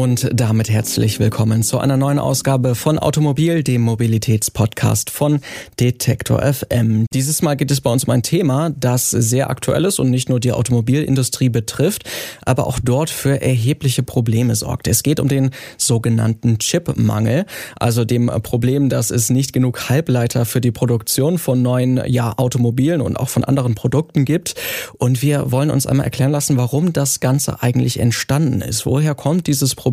Und damit herzlich willkommen zu einer neuen Ausgabe von Automobil, dem Mobilitätspodcast von Detektor FM. Dieses Mal geht es bei uns um ein Thema, das sehr aktuell ist und nicht nur die Automobilindustrie betrifft, aber auch dort für erhebliche Probleme sorgt. Es geht um den sogenannten Chipmangel, also dem Problem, dass es nicht genug Halbleiter für die Produktion von neuen ja, Automobilen und auch von anderen Produkten gibt. Und wir wollen uns einmal erklären lassen, warum das Ganze eigentlich entstanden ist. Woher kommt dieses Problem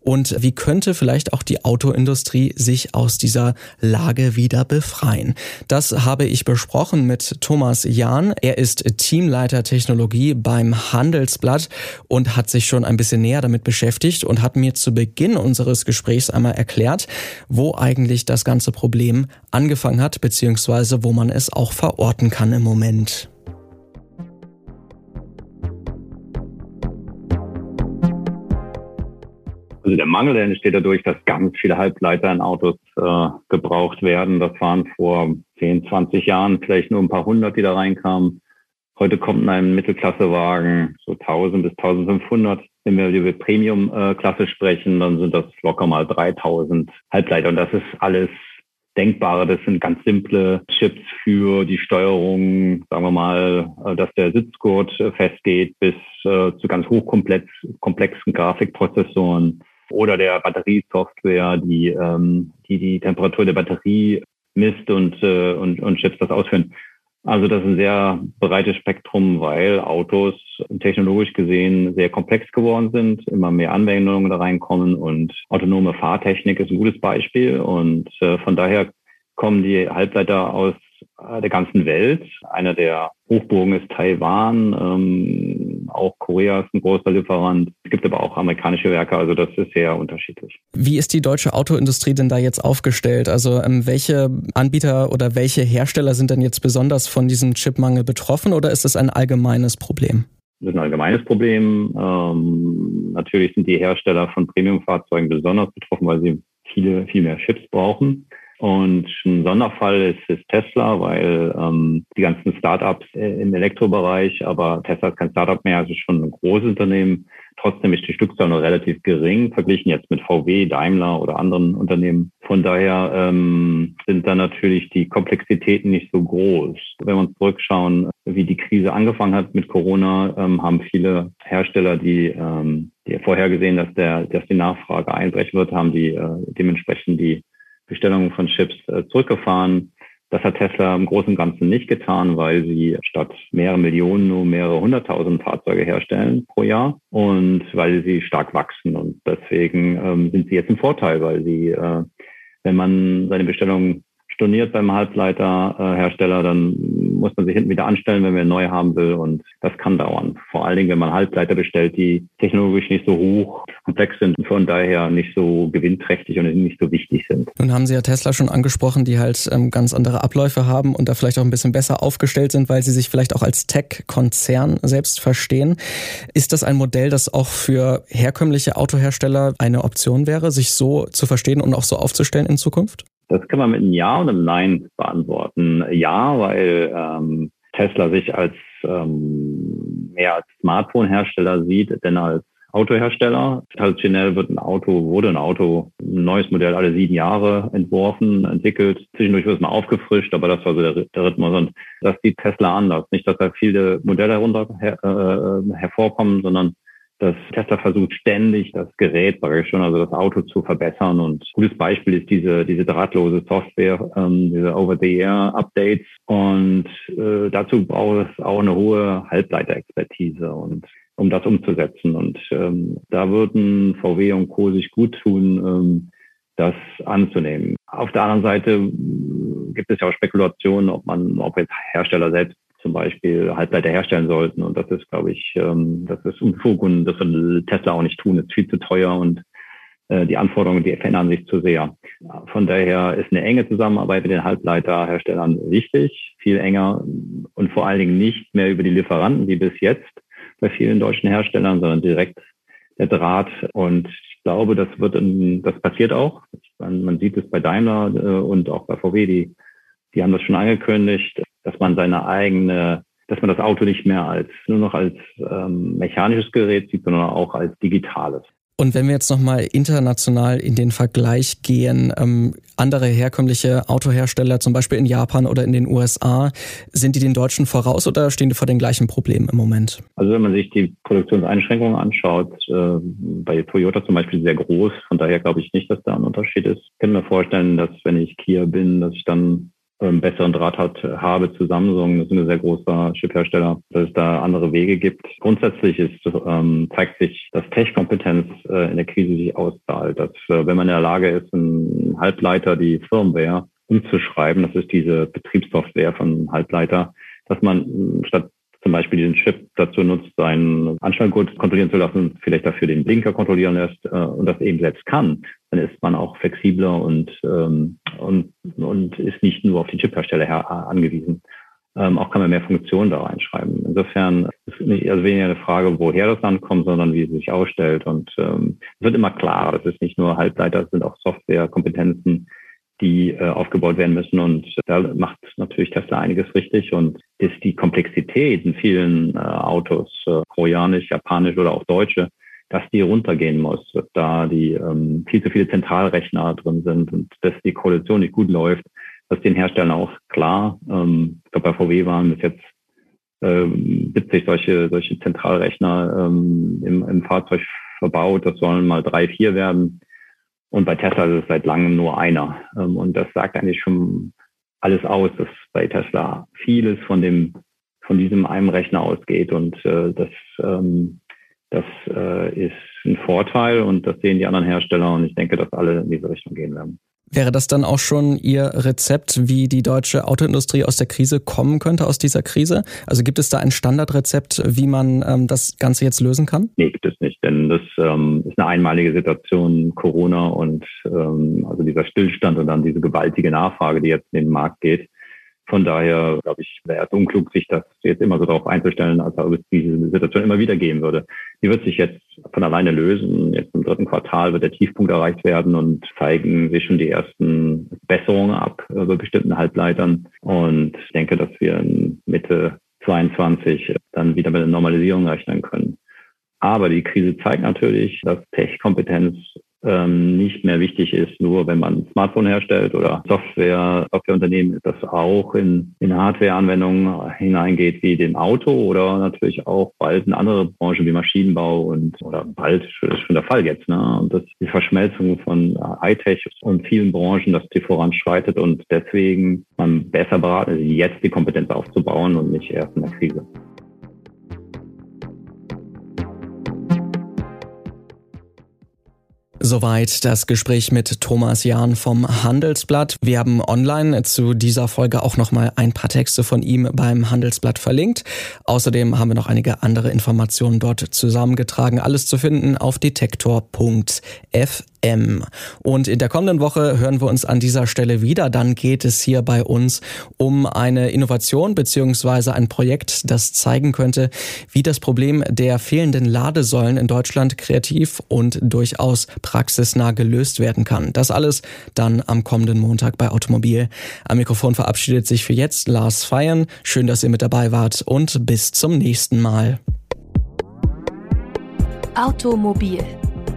und wie könnte vielleicht auch die Autoindustrie sich aus dieser Lage wieder befreien? Das habe ich besprochen mit Thomas Jahn. Er ist Teamleiter Technologie beim Handelsblatt und hat sich schon ein bisschen näher damit beschäftigt und hat mir zu Beginn unseres Gesprächs einmal erklärt, wo eigentlich das ganze Problem angefangen hat, beziehungsweise wo man es auch verorten kann im Moment. Also der Mangel entsteht dadurch, dass ganz viele Halbleiter in Autos äh, gebraucht werden. Das waren vor 10, 20 Jahren vielleicht nur ein paar hundert, die da reinkamen. Heute kommt in einem Mittelklassewagen so 1000 bis 1500. Wenn wir über Premium-Klasse sprechen, dann sind das locker mal 3000 Halbleiter. Und das ist alles Denkbare. Das sind ganz simple Chips für die Steuerung, sagen wir mal, äh, dass der Sitzgurt äh, festgeht, bis äh, zu ganz hochkomplexen Grafikprozessoren oder der Batteriesoftware, die, ähm, die die Temperatur der Batterie misst und, äh, und, und Chips das ausführen. Also das ist ein sehr breites Spektrum, weil Autos technologisch gesehen sehr komplex geworden sind, immer mehr Anwendungen da reinkommen und autonome Fahrtechnik ist ein gutes Beispiel. Und äh, von daher kommen die Halbleiter aus der ganzen Welt. Einer der Hochburgen ist Taiwan, ähm, auch Korea ist ein großer Lieferant. Es gibt aber auch amerikanische Werke, also das ist sehr unterschiedlich. Wie ist die deutsche Autoindustrie denn da jetzt aufgestellt? Also ähm, welche Anbieter oder welche Hersteller sind denn jetzt besonders von diesem Chipmangel betroffen oder ist es ein allgemeines Problem? Das ist ein allgemeines Problem. Ähm, natürlich sind die Hersteller von Premiumfahrzeugen besonders betroffen, weil sie viele, viel mehr Chips brauchen. Und ein Sonderfall ist, ist Tesla, weil ähm, die ganzen Startups im Elektrobereich, aber Tesla ist kein Startup mehr, also schon ein großes Unternehmen. Trotzdem ist die Stückzahl noch relativ gering, verglichen jetzt mit VW, Daimler oder anderen Unternehmen. Von daher ähm, sind da natürlich die Komplexitäten nicht so groß. Wenn wir uns zurückschauen, wie die Krise angefangen hat mit Corona, ähm, haben viele Hersteller, die, ähm, die vorhergesehen, dass der, dass die Nachfrage einbrechen wird, haben die äh, dementsprechend die Bestellungen von Chips äh, zurückgefahren. Das hat Tesla im Großen und Ganzen nicht getan, weil sie statt mehrere Millionen nur mehrere hunderttausend Fahrzeuge herstellen pro Jahr und weil sie stark wachsen. Und deswegen ähm, sind sie jetzt im Vorteil, weil sie, äh, wenn man seine Bestellungen storniert beim Halbleiterhersteller, dann muss man sich hinten wieder anstellen, wenn man neu haben will. Und das kann dauern. Vor allen Dingen, wenn man Halbleiter bestellt, die technologisch nicht so hoch komplex sind und von daher nicht so gewinnträchtig und nicht so wichtig sind. Nun haben Sie ja Tesla schon angesprochen, die halt ähm, ganz andere Abläufe haben und da vielleicht auch ein bisschen besser aufgestellt sind, weil sie sich vielleicht auch als Tech-Konzern selbst verstehen. Ist das ein Modell, das auch für herkömmliche Autohersteller eine Option wäre, sich so zu verstehen und auch so aufzustellen in Zukunft? Das kann man mit einem Ja und einem Nein beantworten. Ja, weil ähm, Tesla sich als ähm, mehr als Smartphone-Hersteller sieht, denn als Autohersteller. Traditionell wird ein Auto, wurde ein Auto, ein neues Modell alle sieben Jahre entworfen, entwickelt. Zwischendurch wird es mal aufgefrischt, aber das war so der, der Rhythmus. Und das sieht Tesla anders. Nicht, dass da viele Modelle herunter her, äh, hervorkommen, sondern dass Tesla versucht ständig das Gerät, sage ich schon, also das Auto zu verbessern. Und gutes Beispiel ist diese, diese drahtlose Software, ähm, diese Over-the-Air-Updates. Und äh, dazu braucht es auch eine hohe Halbleiterexpertise und um das umzusetzen. Und ähm, da würden VW und Co. sich gut tun, ähm, das anzunehmen. Auf der anderen Seite gibt es ja auch Spekulationen, ob man, ob jetzt Hersteller selbst zum Beispiel Halbleiter herstellen sollten. Und das ist, glaube ich, ähm, das ist Unfug und das soll Tesla auch nicht tun. Das ist viel zu teuer und äh, die Anforderungen, die verändern sich zu sehr. Von daher ist eine enge Zusammenarbeit mit den Halbleiterherstellern wichtig, viel enger und vor allen Dingen nicht mehr über die Lieferanten, wie bis jetzt, bei vielen deutschen Herstellern, sondern direkt der Draht. Und ich glaube, das wird, in, das passiert auch. Man, sieht es bei Daimler äh, und auch bei VW, die, die haben das schon angekündigt, dass man seine eigene dass man das Auto nicht mehr als nur noch als ähm, mechanisches Gerät sieht, sondern auch als digitales. Und wenn wir jetzt nochmal international in den Vergleich gehen, ähm, andere herkömmliche Autohersteller, zum Beispiel in Japan oder in den USA, sind die den Deutschen voraus oder stehen die vor den gleichen Problemen im Moment? Also wenn man sich die Produktionseinschränkungen anschaut, äh, bei Toyota zum Beispiel sehr groß, von daher glaube ich nicht, dass da ein Unterschied ist. Ich kann mir vorstellen, dass wenn ich Kia bin, dass ich dann ähm, besseren Draht hat, habe zu Samsung. Das ist ein sehr großer Chiphersteller, dass es da andere Wege gibt. Grundsätzlich ist, ähm, zeigt sich, dass Tech-Kompetenz äh, in der Krise sich auszahlt. Dass, äh, wenn man in der Lage ist, einen Halbleiter, die Firmware umzuschreiben, das ist diese Betriebssoftware von Halbleiter, dass man statt zum Beispiel diesen Chip dazu nutzt, seinen Anschnallgurt kontrollieren zu lassen, vielleicht dafür den Blinker kontrollieren lässt äh, und das eben selbst kann, dann ist man auch flexibler und, ähm, und, und ist nicht nur auf die Chiphersteller her angewiesen. Ähm, auch kann man mehr Funktionen da reinschreiben. Insofern ist nicht also weniger eine Frage, woher das dann kommt, sondern wie es sich ausstellt. Und ähm, es wird immer klarer, das ist nicht nur Halbleiter, es sind auch Softwarekompetenzen, die äh, aufgebaut werden müssen. Und da macht natürlich Tesla einiges richtig und ist die Komplexität in vielen äh, Autos, äh, koreanisch, japanisch oder auch deutsche, dass die runtergehen muss, da die ähm, viel zu viele Zentralrechner drin sind und dass die Koalition nicht gut läuft, dass den Herstellern auch klar, ähm, ich glaube bei VW waren bis jetzt ähm, 70 solche, solche Zentralrechner ähm, im, im Fahrzeug verbaut, das sollen mal drei, vier werden. Und bei Tesla ist es seit langem nur einer. Ähm, und das sagt eigentlich schon alles aus, dass bei Tesla vieles von dem, von diesem einen Rechner ausgeht. Und äh, das, ähm, das äh, ist ein Vorteil und das sehen die anderen Hersteller. Und ich denke, dass alle in diese Richtung gehen werden. Wäre das dann auch schon Ihr Rezept, wie die deutsche Autoindustrie aus der Krise kommen könnte, aus dieser Krise? Also gibt es da ein Standardrezept, wie man ähm, das Ganze jetzt lösen kann? Nee, gibt es nicht, denn das ähm, ist eine einmalige Situation, Corona und ähm, also dieser Stillstand und dann diese gewaltige Nachfrage, die jetzt in den Markt geht. Von daher, glaube ich, wäre es unklug, sich das jetzt immer so darauf einzustellen, als ob es diese Situation immer wieder geben würde. Die wird sich jetzt von alleine lösen. Jetzt im dritten Quartal wird der Tiefpunkt erreicht werden und zeigen sich schon die ersten Besserungen ab bei bestimmten Halbleitern. Und ich denke, dass wir in Mitte 22 dann wieder mit einer Normalisierung rechnen können. Aber die Krise zeigt natürlich, dass Tech-Kompetenz ähm, nicht mehr wichtig ist, nur wenn man ein Smartphone herstellt oder Software, Softwareunternehmen, das auch in, in Hardware-Anwendungen hineingeht wie dem Auto oder natürlich auch bald in andere Branchen wie Maschinenbau und oder bald ist schon der Fall jetzt. Ne? Und das die Verschmelzung von Hightech und vielen Branchen, dass die voranschreitet und deswegen man besser beraten ist, jetzt die Kompetenz aufzubauen und nicht erst in der Krise. Soweit das Gespräch mit Thomas Jahn vom Handelsblatt. Wir haben online zu dieser Folge auch nochmal ein paar Texte von ihm beim Handelsblatt verlinkt. Außerdem haben wir noch einige andere Informationen dort zusammengetragen. Alles zu finden auf detektor.f M. Und in der kommenden Woche hören wir uns an dieser Stelle wieder. Dann geht es hier bei uns um eine Innovation beziehungsweise ein Projekt, das zeigen könnte, wie das Problem der fehlenden Ladesäulen in Deutschland kreativ und durchaus praxisnah gelöst werden kann. Das alles dann am kommenden Montag bei Automobil. Am Mikrofon verabschiedet sich für jetzt Lars Feiern. Schön, dass ihr mit dabei wart und bis zum nächsten Mal. Automobil